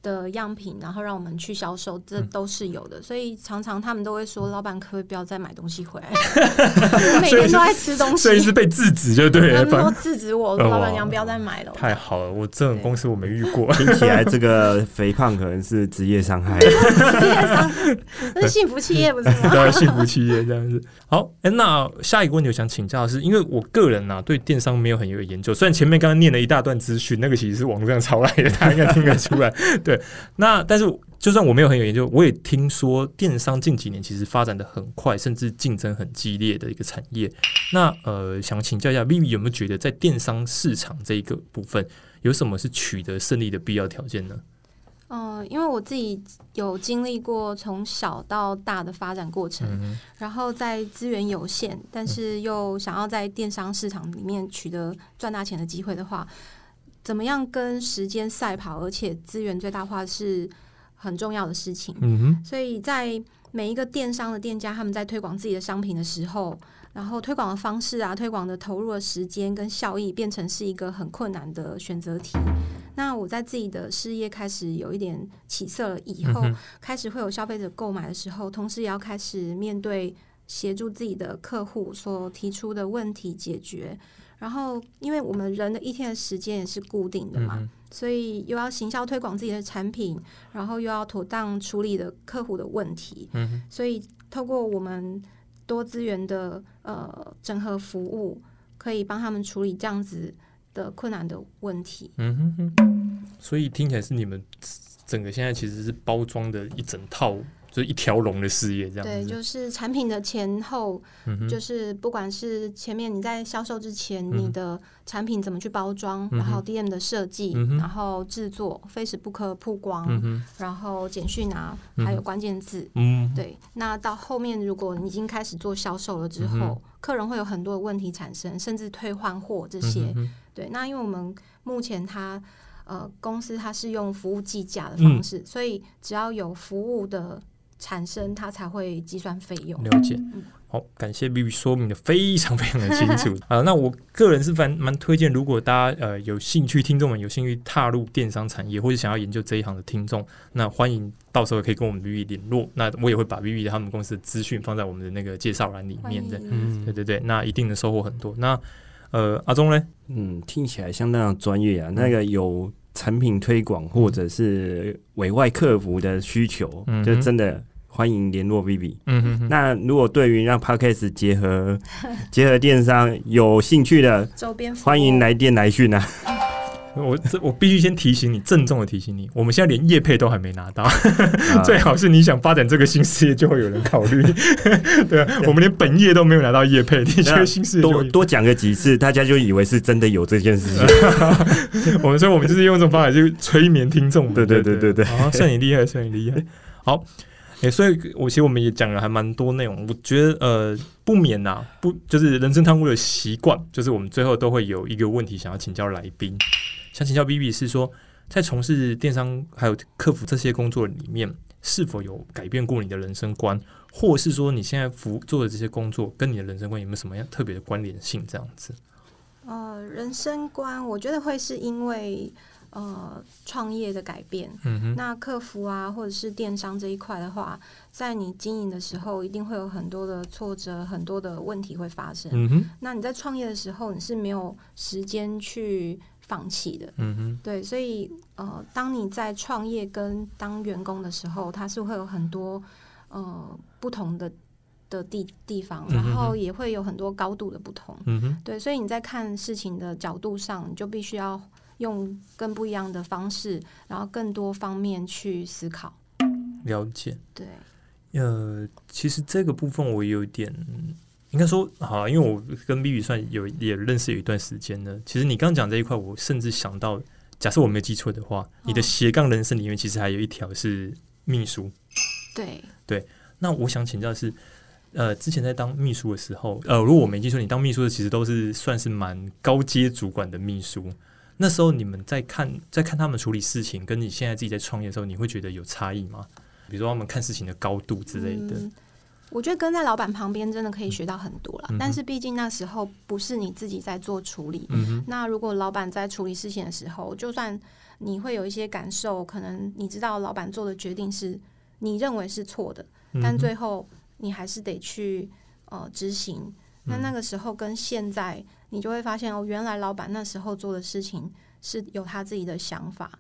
的样品，然后让我们去销售，这都是有的。所以常常他们都会说：“老板，可不可以不要再买东西回来？” [laughs] 每天都在吃东西，所以是被制止就对了。他们都制止我，老板娘不要再买了。太好了，我这种公司我没遇过。听起来这个肥胖可能是职业伤害。职业伤，那是幸福企业不是吗？对，幸福企业这样子。好，哎，那下一个问。就想请教的是，因为我个人呢对电商没有很有研究，虽然前面刚刚念了一大段资讯，那个其实是网上抄来的，大家应该听得出来。对，那但是就算我没有很有研究，我也听说电商近几年其实发展的很快，甚至竞争很激烈的一个产业。那呃，想请教一下 Vivi 有没有觉得在电商市场这一个部分，有什么是取得胜利的必要条件呢？嗯，因为我自己有经历过从小到大的发展过程，然后在资源有限，但是又想要在电商市场里面取得赚大钱的机会的话，怎么样跟时间赛跑，而且资源最大化是很重要的事情。嗯哼，所以在每一个电商的店家，他们在推广自己的商品的时候。然后推广的方式啊，推广的投入的时间跟效益，变成是一个很困难的选择题。那我在自己的事业开始有一点起色了以后，开始会有消费者购买的时候，同时也要开始面对协助自己的客户所提出的问题解决。然后，因为我们人的一天的时间也是固定的嘛，所以又要行销推广自己的产品，然后又要妥当处理的客户的问题。嗯，所以透过我们。多资源的呃整合服务，可以帮他们处理这样子的困难的问题。嗯哼哼，所以听起来是你们整个现在其实是包装的一整套。就是一条龙的事业，这样对，就是产品的前后，就是不管是前面你在销售之前，你的产品怎么去包装，然后 DM 的设计，然后制作，Facebook 曝光，然后简讯啊，还有关键字，嗯，对。那到后面，如果你已经开始做销售了之后，客人会有很多的问题产生，甚至退换货这些，对。那因为我们目前它呃公司它是用服务计价的方式，所以只要有服务的。产生它才会计算费用。了解，好，感谢 B B 说明的非常非常的清楚 [laughs] 啊。那我个人是蛮蛮推荐，如果大家呃有兴趣，听众们有兴趣踏入电商产业或者想要研究这一行的听众，那欢迎到时候可以跟我们 B B 联络。那我也会把 B B 他们公司的资讯放在我们的那个介绍栏里面的。嗯，对对对，那一定能收获很多。那呃，阿忠呢？嗯，听起来相当专业啊。那个有产品推广或者是委外客服的需求，就真的。欢迎联络 Vivi。嗯哼，那如果对于让 Podcast 结合结合电商有兴趣的 [laughs] 周边，欢迎来电来讯啊！[laughs] [laughs] 我这我必须先提醒你，郑重的提醒你，我们现在连业配都还没拿到，[laughs] 最好是你想发展这个新事业，就会有人考虑。[laughs] 对啊，我们连本业都没有拿到业配，你觉得新事业多多讲个几次，大家就以为是真的有这件事情。我们说，我们就是用这种方法去催眠听众。对对对对对，好，算你厉害，算你厉害。好。哎，所以我其实我们也讲了还蛮多内容，我觉得呃不免呐，不就是人生汤屋的习惯，就是我们最后都会有一个问题想要请教来宾，想请教 B B 是说，在从事电商还有客服这些工作里面，是否有改变过你的人生观，或是说你现在服做的这些工作跟你的人生观有没有什么样特别的关联性？这样子？呃，人生观，我觉得会是因为。呃，创业的改变，那客服啊，或者是电商这一块的话，在你经营的时候，一定会有很多的挫折，很多的问题会发生。那你在创业的时候，你是没有时间去放弃的。嗯哼，对，所以呃，当你在创业跟当员工的时候，它是会有很多呃不同的的地地方，然后也会有很多高度的不同。嗯哼，对，所以你在看事情的角度上，你就必须要。用更不一样的方式，然后更多方面去思考、了解。对，呃，其实这个部分我有点应该说好，因为我跟 B B 算有也认识有一段时间了。其实你刚讲这一块，我甚至想到，假设我没记错的话，你的斜杠人生里面其实还有一条是秘书。对对，那我想请教的是，呃，之前在当秘书的时候，呃，如果我没记错，你当秘书的其实都是算是蛮高阶主管的秘书。那时候你们在看在看他们处理事情，跟你现在自己在创业的时候，你会觉得有差异吗？比如说他们看事情的高度之类的。我觉得跟在老板旁边真的可以学到很多了，但是毕竟那时候不是你自己在做处理。那如果老板在处理事情的时候，就算你会有一些感受，可能你知道老板做的决定是你认为是错的，但最后你还是得去呃执行。那那个时候跟现在。你就会发现哦，原来老板那时候做的事情是有他自己的想法，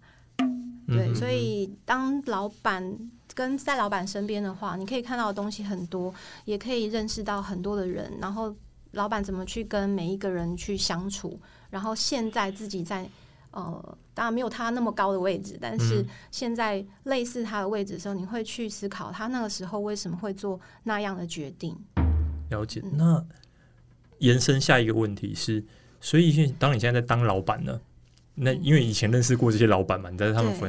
对，所以当老板跟在老板身边的话，你可以看到的东西很多，也可以认识到很多的人，然后老板怎么去跟每一个人去相处，然后现在自己在呃，当然没有他那么高的位置，但是现在类似他的位置的时候，你会去思考他那个时候为什么会做那样的决定。了解。那延伸下一个问题是，所以当你现在在当老板呢，那因为以前认识过这些老板嘛，你在他们服。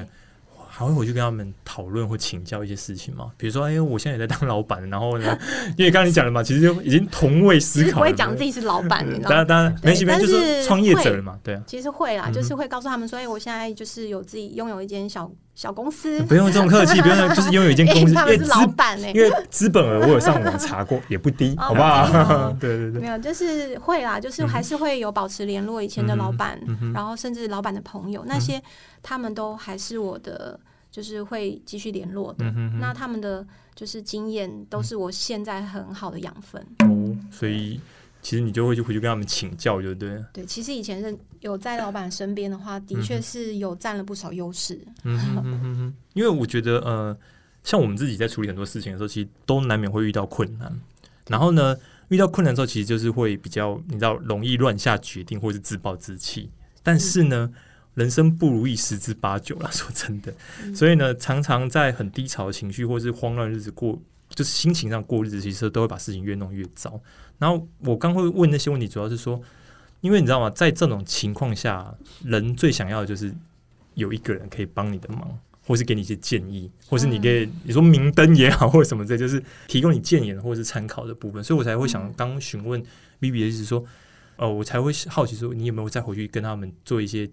还会回去跟他们讨论或请教一些事情吗？比如说，哎，我现在也在当老板，然后呢，[laughs] 因为刚刚你讲了嘛，其实就已经同位思考，[laughs] 不会讲自己是老板，当然当然，没事没，就是创业者了嘛，对啊，其实会啦，就是会告诉他们说，哎，我现在就是有自己拥有一间小小公司，不用这么客气，[laughs] 不用就是拥有一间公司，因为是老板哎，因为资本额我有上网查过，[laughs] 也不低，好不好？[laughs] 对对对，没有，就是会啦，就是还是会有保持联络以前的老板，然后甚至老板的朋友那些，他们都还是我的。就是会继续联络的，那他们的就是经验都是我现在很好的养分。哦，所以其实你就会去回去跟他们请教，就对。对，其实以前是有在老板身边的话，的确是有占了不少优势。嗯哼因为我觉得呃，像我们自己在处理很多事情的时候，其实都难免会遇到困难。然后呢，遇到困难之后，其实就是会比较你知道容易乱下决定，或是自暴自弃。但是呢。人生不如意十之八九了，[laughs] 说真的，所以呢，常常在很低潮的情绪或是慌乱日子过，就是心情上过日子，其实都会把事情越弄越糟。然后我刚会问那些问题，主要是说，因为你知道吗，在这种情况下，人最想要的就是有一个人可以帮你的忙，或是给你一些建议，或是你给你说明灯也好，或者什么这就是提供你建言或者是参考的部分。所以我才会想刚询问 B B 的意思说，哦，我才会好奇说，你有没有再回去跟他们做一些。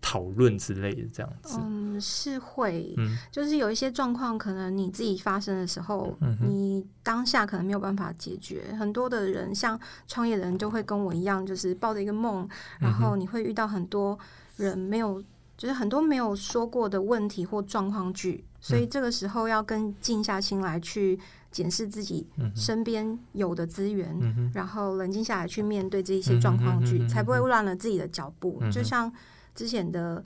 讨论之类的这样子，嗯，是会，就是有一些状况，可能你自己发生的时候，你当下可能没有办法解决。很多的人，像创业的人，就会跟我一样，就是抱着一个梦，然后你会遇到很多人没有，就是很多没有说过的问题或状况剧，所以这个时候要跟静下心来去检视自己身边有的资源，然后冷静下来去面对这一些状况剧，才不会乱了自己的脚步。就像。之前的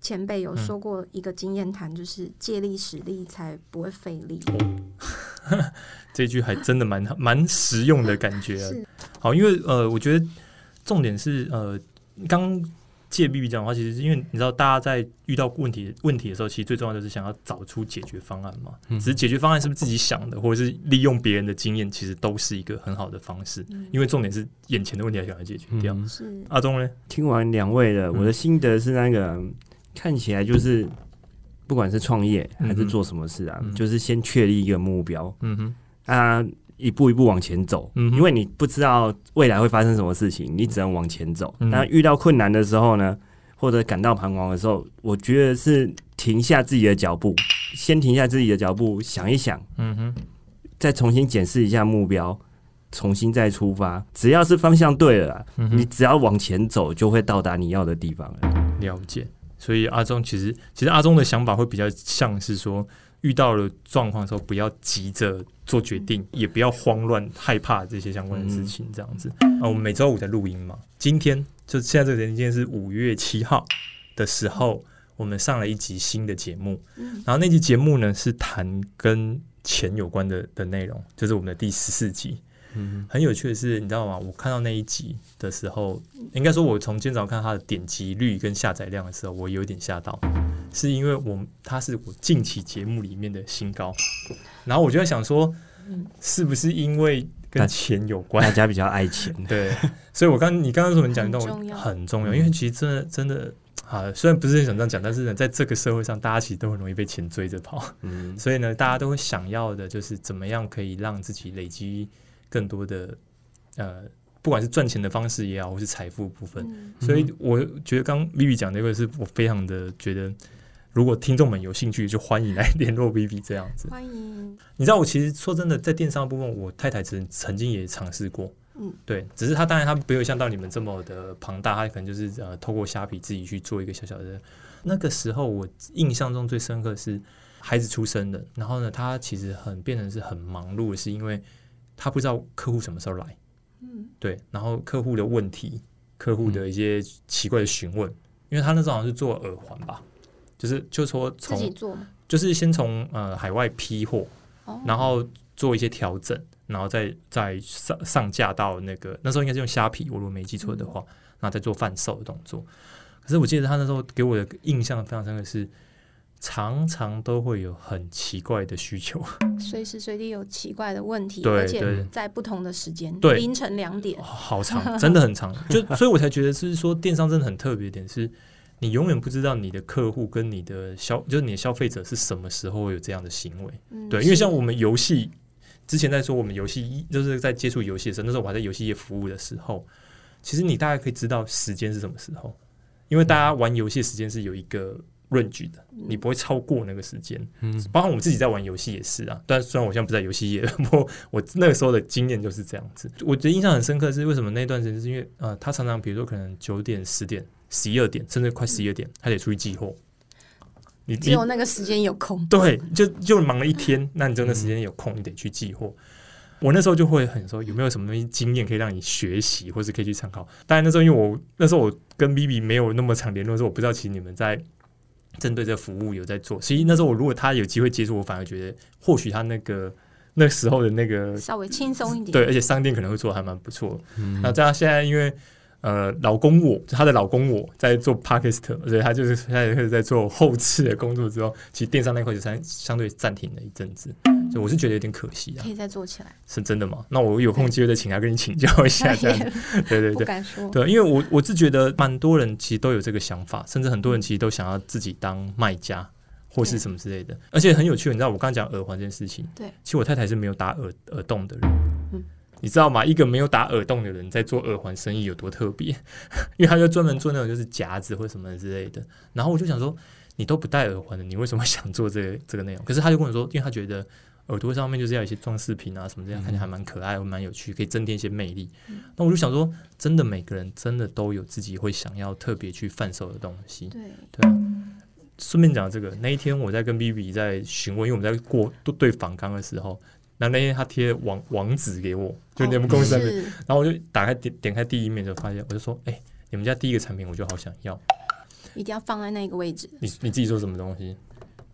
前辈有说过一个经验谈，就是借力使力才不会费力。[laughs] 这句还真的蛮 [laughs] 蛮实用的感觉。好，因为呃，我觉得重点是呃，刚。借 B B 讲的话，其实是因为你知道，大家在遇到问题问题的时候，其实最重要就是想要找出解决方案嘛。只是解决方案是不是自己想的，或者是利用别人的经验，其实都是一个很好的方式。因为重点是眼前的问题要想要解决掉。是阿忠呢？听完两位的，我的心得是那个看起来就是不管是创业还是做什么事啊，就是先确立一个目标。嗯哼啊。一步一步往前走，因为你不知道未来会发生什么事情，你只能往前走。那遇到困难的时候呢，或者感到彷徨的时候，我觉得是停下自己的脚步，先停下自己的脚步，想一想，嗯哼，再重新检视一下目标，重新再出发。只要是方向对了，你只要往前走，就会到达你要的地方了。了解。所以阿忠其实，其实阿忠的想法会比较像是说。遇到了状况的时候，不要急着做决定，也不要慌乱害怕这些相关的事情。这样子啊，我们每周五在录音嘛。今天就现在这个时间是五月七号的时候，我们上了一集新的节目。然后那集节目呢是谈跟钱有关的的内容，就是我们的第十四集。嗯，很有趣的是，你知道吗？我看到那一集的时候，应该说，我从今早看它的点击率跟下载量的时候，我有点吓到，是因为我它是我近期节目里面的新高，然后我就在想说，是不是因为跟钱有关？大家比较爱钱，对，所以我刚你刚刚说你讲的很重要，因为其实真的真的啊，虽然不是很想这样讲，但是呢，在这个社会上，大家其实都很容易被钱追着跑，嗯，[laughs] 所以呢，大家都会想要的就是怎么样可以让自己累积。更多的呃，不管是赚钱的方式也好，或是财富部分，所以我觉得刚 Vivi 讲那个是我非常的觉得，如果听众们有兴趣，就欢迎来联络 Vivi 这样子。欢迎。你知道，我其实说真的，在电商部分，我太太曾曾经也尝试过。嗯，对，只是他当然他没有像到你们这么的庞大，他可能就是呃，透过虾皮自己去做一个小小的。那个时候我印象中最深刻是孩子出生的，然后呢，他其实很变成是很忙碌，是因为。他不知道客户什么时候来，嗯，对，然后客户的问题，客户的一些奇怪的询问，因为他那时候好像是做耳环吧，就是就说从就是先从呃海外批货，然后做一些调整，然后再再上上架到那个那时候应该是用虾皮，我如果没记错的话，然后再做贩售的动作。可是我记得他那时候给我的印象非常深刻是。常常都会有很奇怪的需求，随时随地有奇怪的问题，而且在不同的时间，凌晨两点，好长，真的很长。[laughs] 就所以，我才觉得是说，电商真的很特别点是，你永远不知道你的客户跟你的消，就是你的消费者是什么时候会有这样的行为。对，因为像我们游戏之前在说，我们游戏就是在接触游戏的时候，那时候我还在游戏业服务的时候，其实你大概可以知道时间是什么时候，因为大家玩游戏时间是有一个。论据的，你不会超过那个时间。嗯，包括我们自己在玩游戏也是啊。但虽然我现在不在游戏业，[laughs] 不过我那个时候的经验就是这样子。我觉得印象很深刻是为什么那段时间，是因为呃，他常常比如说可能九点、十点、十一二点，甚至快十一二点，他得出去寄货。你只有那个时间有空，对，就就忙了一天，那你真的时间有空，你得去寄货。我那时候就会很说，有没有什么东西经验可以让你学习，或是可以去参考？当然那时候因为我那时候我跟 B B 没有那么长联络，时候我不知道其实你们在。针对这服务有在做，所以那时候我如果他有机会接触，我反而觉得或许他那个那时候的那个稍微轻松一点，对，而且商店可能会做的还蛮不错。那这样现在因为。呃，老公我，她的老公我在做 p a k i s t 所以他就是现在开始在做后置的工作之后，其实电商那块就相相对暂停了一阵子，所以我是觉得有点可惜啊。可以再做起来，是真的吗？那我有空机会再请他跟你请教一下，这样 [laughs] 对对对，不敢说。对，因为我我是觉得蛮多人其实都有这个想法，甚至很多人其实都想要自己当卖家或是什么之类的，而且很有趣。你知道我刚刚讲耳环这件事情，对，其实我太太是没有打耳耳洞的人，嗯。你知道吗？一个没有打耳洞的人在做耳环生意有多特别？[laughs] 因为他就专门做那种就是夹子或什么之类的。然后我就想说，你都不戴耳环的，你为什么想做这个 [laughs] 这个内容？可是他就跟我说，因为他觉得耳朵上面就是要一些装饰品啊什么这样，看起来还蛮可爱、蛮有趣，可以增添一些魅力。那我就想说，真的每个人真的都有自己会想要特别去贩售的东西。对对啊。顺便讲这个，那一天我在跟 B B 在询问，因为我们在过对访刚的时候。那那天他贴网网址给我，就你们公司然后我就打开点点开第一面就发现，我就说，哎，你们家第一个产品我就好想要，一定要放在那个位置。你你自己说什么东西？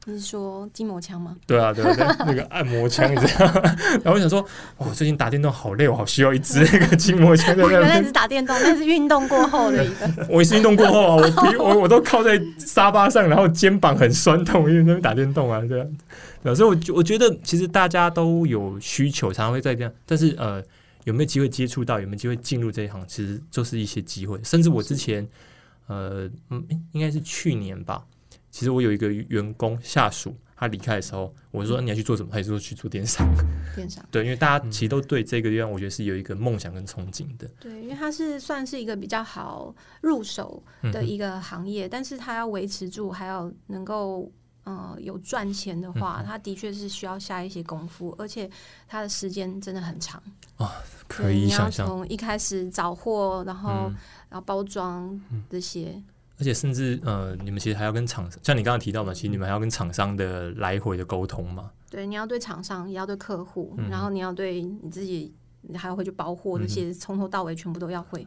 你是说筋膜枪吗？对啊，对啊，对，那个按摩枪这样。[laughs] 然后我想说，我，最近打电动好累，我好需要一支那个筋膜枪。原来是打电动，那是运动过后的一个。我也是运动过后啊，我我我都靠在沙发上，然后肩膀很酸痛，因为那边打电动啊，这样。所以，我我觉得其实大家都有需求，常常会在这样。但是，呃，有没有机会接触到，有没有机会进入这一行，其实就是一些机会。甚至我之前，呃，嗯，应该是去年吧。其实我有一个员工下属，他离开的时候，我说你要去做什么？他说去做电商。电商对，因为大家其实都对这个地方，我觉得是有一个梦想跟憧憬的。对，因为它是算是一个比较好入手的一个行业，但是它要维持住，还要能够呃有赚钱的话，它的确是需要下一些功夫，而且它的时间真的很长啊。可以想象，从一开始找货，然后然后包装这些。而且甚至呃，你们其实还要跟厂商，像你刚刚提到嘛，其实你们还要跟厂商的来回的沟通嘛。对，你要对厂商，也要对客户，然后你要对你自己，你还要会去包货，那些从头到尾全部都要会。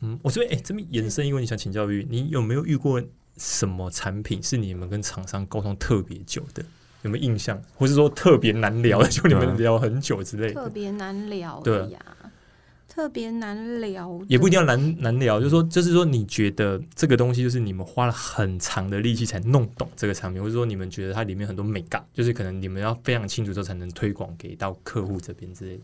嗯，我这边哎，这边延伸一个问题想请教于，你有没有遇过什么产品是你们跟厂商沟通特别久的？有没有印象，或是说特别难聊的，就你们聊很久之类的？特别难聊的呀。特别难聊，也不一定要难难聊，就是说，就是说，你觉得这个东西就是你们花了很长的力气才弄懂这个产品，或者说你们觉得它里面很多美感，就是可能你们要非常清楚之后才能推广给到客户这边之类的。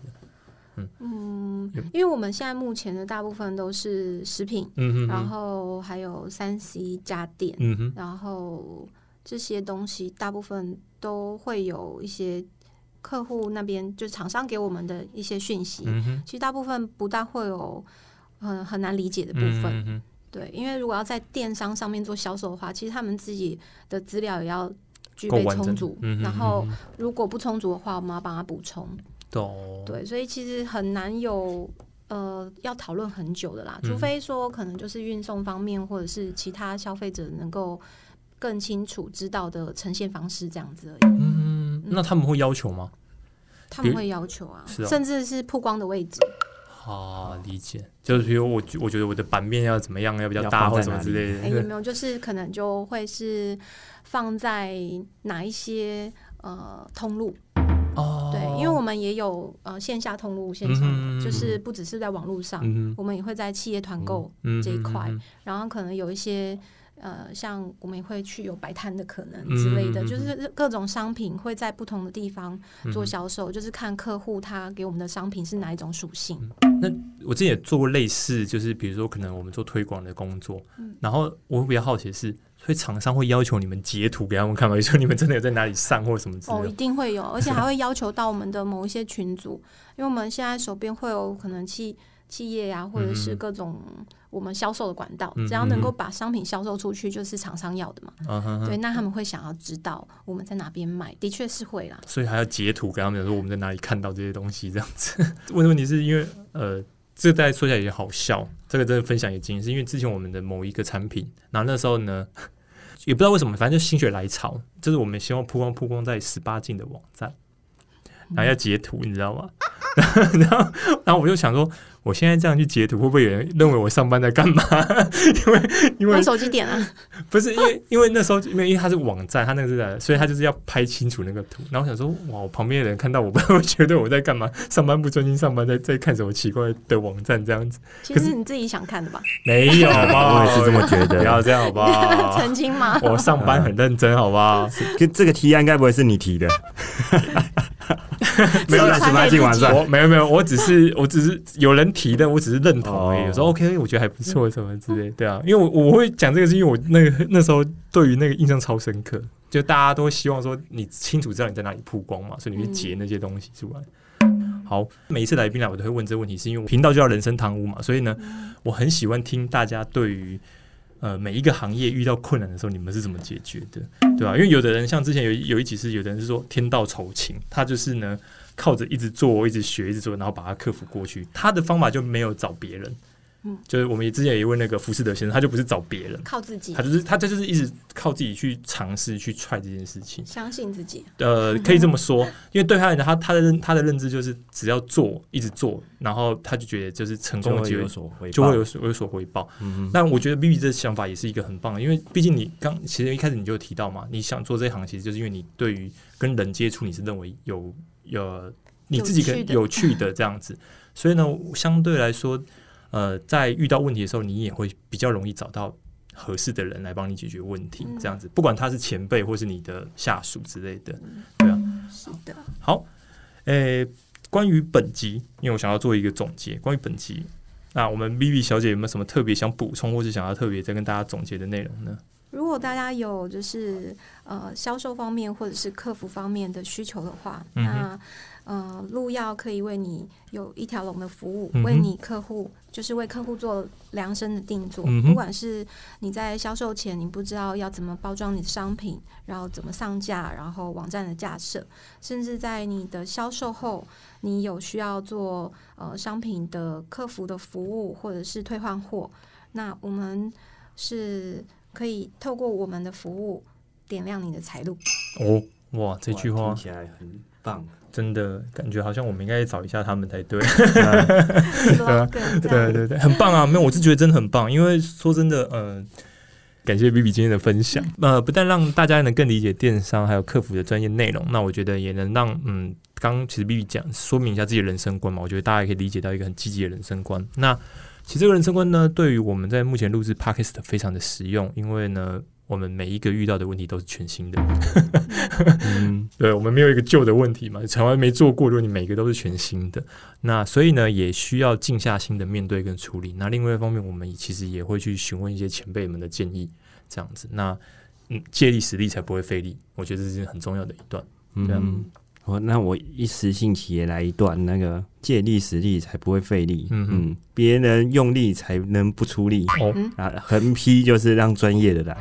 嗯嗯，因为我们现在目前的大部分都是食品，嗯然后还有三 C 家电，嗯哼，然后这些东西大部分都会有一些。客户那边就是厂商给我们的一些讯息，其实大部分不大会有很很难理解的部分。对，因为如果要在电商上面做销售的话，其实他们自己的资料也要具备充足。然后如果不充足的话，我们要帮他补充。对，所以其实很难有呃要讨论很久的啦，除非说可能就是运送方面或者是其他消费者能够更清楚知道的呈现方式这样子而已。嗯。那他们会要求吗？他们会要求啊，甚至是曝光的位置。啊，理解。就是比如我，我觉得我的版面要怎么样，要比较大或什么之类的。有没有？就是可能就会是放在哪一些呃通路？哦，对，因为我们也有呃线下通路，线上就是不只是在网络上，我们也会在企业团购这一块，然后可能有一些。呃，像我们也会去有摆摊的可能之类的，就是各种商品会在不同的地方做销售，就是看客户他给我们的商品是哪一种属性。那我之前也做过类似，就是比如说可能我们做推广的工作，然后我比较好奇的是，所以厂商会要求你们截图给他们看吗？[laughs] 说你们真的有在哪里上或什么之类的？哦，一定会有，而且还 [laughs] 会要求到我们的某一些群组，因为我们现在手边会有可能去。企业呀，或者是各种我们销售的管道，只要能够把商品销售出去，就是厂商要的嘛。对，那他们会想要知道我们在哪边卖，的确是会啦。所以还要截图给他们说我们在哪里看到这些东西，这样子。[laughs] 问的问题是因为呃，这个大家说起来也好笑，这个真的分享也经验，是因为之前我们的某一个产品，然后那时候呢，[laughs] 也不知道为什么，反正就心血来潮，就是我们希望曝光曝光在十八禁的网站，然后要截图，你知道吗？[laughs] 然后，然后我就想说。我现在这样去截图，会不会有人认为我上班在干嘛？[laughs] 因为因为手机点啊，[laughs] 不是因为因为那时候因为因为它是网站，它那个是，所以他就是要拍清楚那个图。然后想说，哇，我旁边的人看到我，不会觉得我在干嘛？上班不专心上班，在在看什么奇怪的网站这样子？其实你自己想看的吧？没有吧，我也是这么觉得。不要这样好不好？澄清吗？我上班很认真，好不好？[laughs] 跟这个提案该不会是你提的？[laughs] 没有十八禁网站，没有没有，我只是我只是有人提的，我只是认同而已。有时候 OK，我觉得还不错，什么之类，对啊。因为我我会讲这个，是因为我那个那时候对于那个印象超深刻，就大家都希望说你清楚知道你在哪里曝光嘛，所以你去截那些东西出来。好，每一次来宾来，我都会问这个问题，是因为频道就叫人生堂屋嘛，所以呢，我很喜欢听大家对于。呃，每一个行业遇到困难的时候，你们是怎么解决的，对吧？因为有的人像之前有有一集是，有的人是说天道酬勤，他就是呢靠着一直做、一直学、一直做，然后把它克服过去。他的方法就没有找别人。嗯，就是我们也之前也问那个福士德先生，他就不是找别人，靠自己，他就是他，这就是一直靠自己去尝试去踹这件事情，相信自己。呃，可以这么说，[laughs] 因为对他来讲，他他的认他的认知就是只要做，一直做，然后他就觉得就是成功的机会就会有所有所回报。嗯但我觉得 B B 这想法也是一个很棒的，因为毕竟你刚其实一开始你就提到嘛，你想做这一行，其实就是因为你对于跟人接触，你是认为有有你自己跟有趣的这样子，所以呢，相对来说。呃，在遇到问题的时候，你也会比较容易找到合适的人来帮你解决问题，这样子，不管他是前辈或是你的下属之类的，对啊，是的。好，诶，关于本集，因为我想要做一个总结，关于本集，那我们 Vivi 小姐有没有什么特别想补充，或是想要特别再跟大家总结的内容呢？如果大家有就是呃销售方面或者是客服方面的需求的话，那。呃，路药可以为你有一条龙的服务，为你客户就是为客户做量身的定做。不管是你在销售前你不知道要怎么包装你的商品，然后怎么上架，然后网站的架设，甚至在你的销售后，你有需要做呃商品的客服的服务或者是退换货，那我们是可以透过我们的服务点亮你的财路。哦，哇，这句话听起来很棒。真的感觉好像我们应该找一下他们才对，对对对对，很棒啊！没有，我是觉得真的很棒，因为说真的，嗯，感谢 B B 今天的分享，呃，不但让大家能更理解电商还有客服的专业内容，那我觉得也能让，嗯，刚其实 B B 讲说明一下自己的人生观嘛，我觉得大家也可以理解到一个很积极的人生观。那其实这个人生观呢，对于我们在目前录制 Podcast 非常的实用，因为呢。我们每一个遇到的问题都是全新的，嗯，[laughs] 对，我们没有一个旧的问题嘛，从来没做过。如果你每个都是全新的，那所以呢，也需要静下心的面对跟处理。那另外一方面，我们其实也会去询问一些前辈们的建议，这样子。那嗯，借力使力才不会费力，我觉得这是很重要的一段。嗯，我那我一时兴起也来一段那个。借力使力才不会费力，嗯嗯，别人用力才能不出力，哦啊，横批就是让专业的来，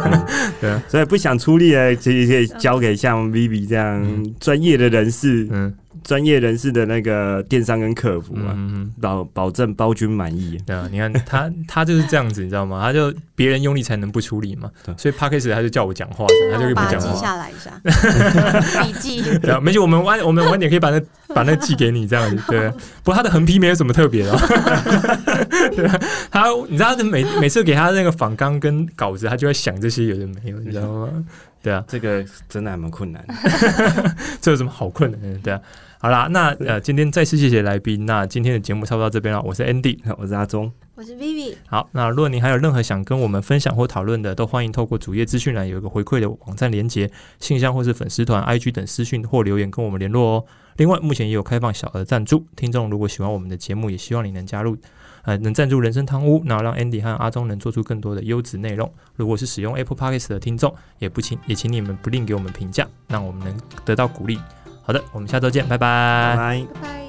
[laughs] 对，所以不想出力的，可以可以交给像 Vivi 这样专业的人士，嗯，专业人士的那个电商跟客服啊，保保证包君满意。对啊，你看他 [laughs] 他就是这样子，你知道吗？他就别人用力才能不出力嘛，所以 p a r k e 他就叫我讲话，他就不讲话，记下来一下 [laughs] 笔记。对啊，没事，我们晚我们晚点可以把那把那寄给你这样子。对，不过他的横批没有什么特别的。[laughs] 对，他你知道，他每每次给他那个仿纲跟稿子，他就会想这些有的没有，你知道吗？对啊，这个真的还蛮困难。[laughs] 这有什么好困难的？对啊。好啦，那呃，今天再次谢谢来宾。那今天的节目差不多到这边了。我是 Andy，[laughs] 我是阿忠，我是 Vivi。好，那如果您还有任何想跟我们分享或讨论的，都欢迎透过主页资讯栏有一个回馈的网站连接、信箱或是粉丝团、IG 等私讯或留言跟我们联络哦。另外，目前也有开放小额赞助，听众如果喜欢我们的节目，也希望你能加入，呃，能赞助人生汤屋，那让 Andy 和阿忠能做出更多的优质内容。如果是使用 Apple Podcast 的听众，也不请也请你们不吝给我们评价，让我们能得到鼓励。好的，我们下周见，拜拜，拜拜。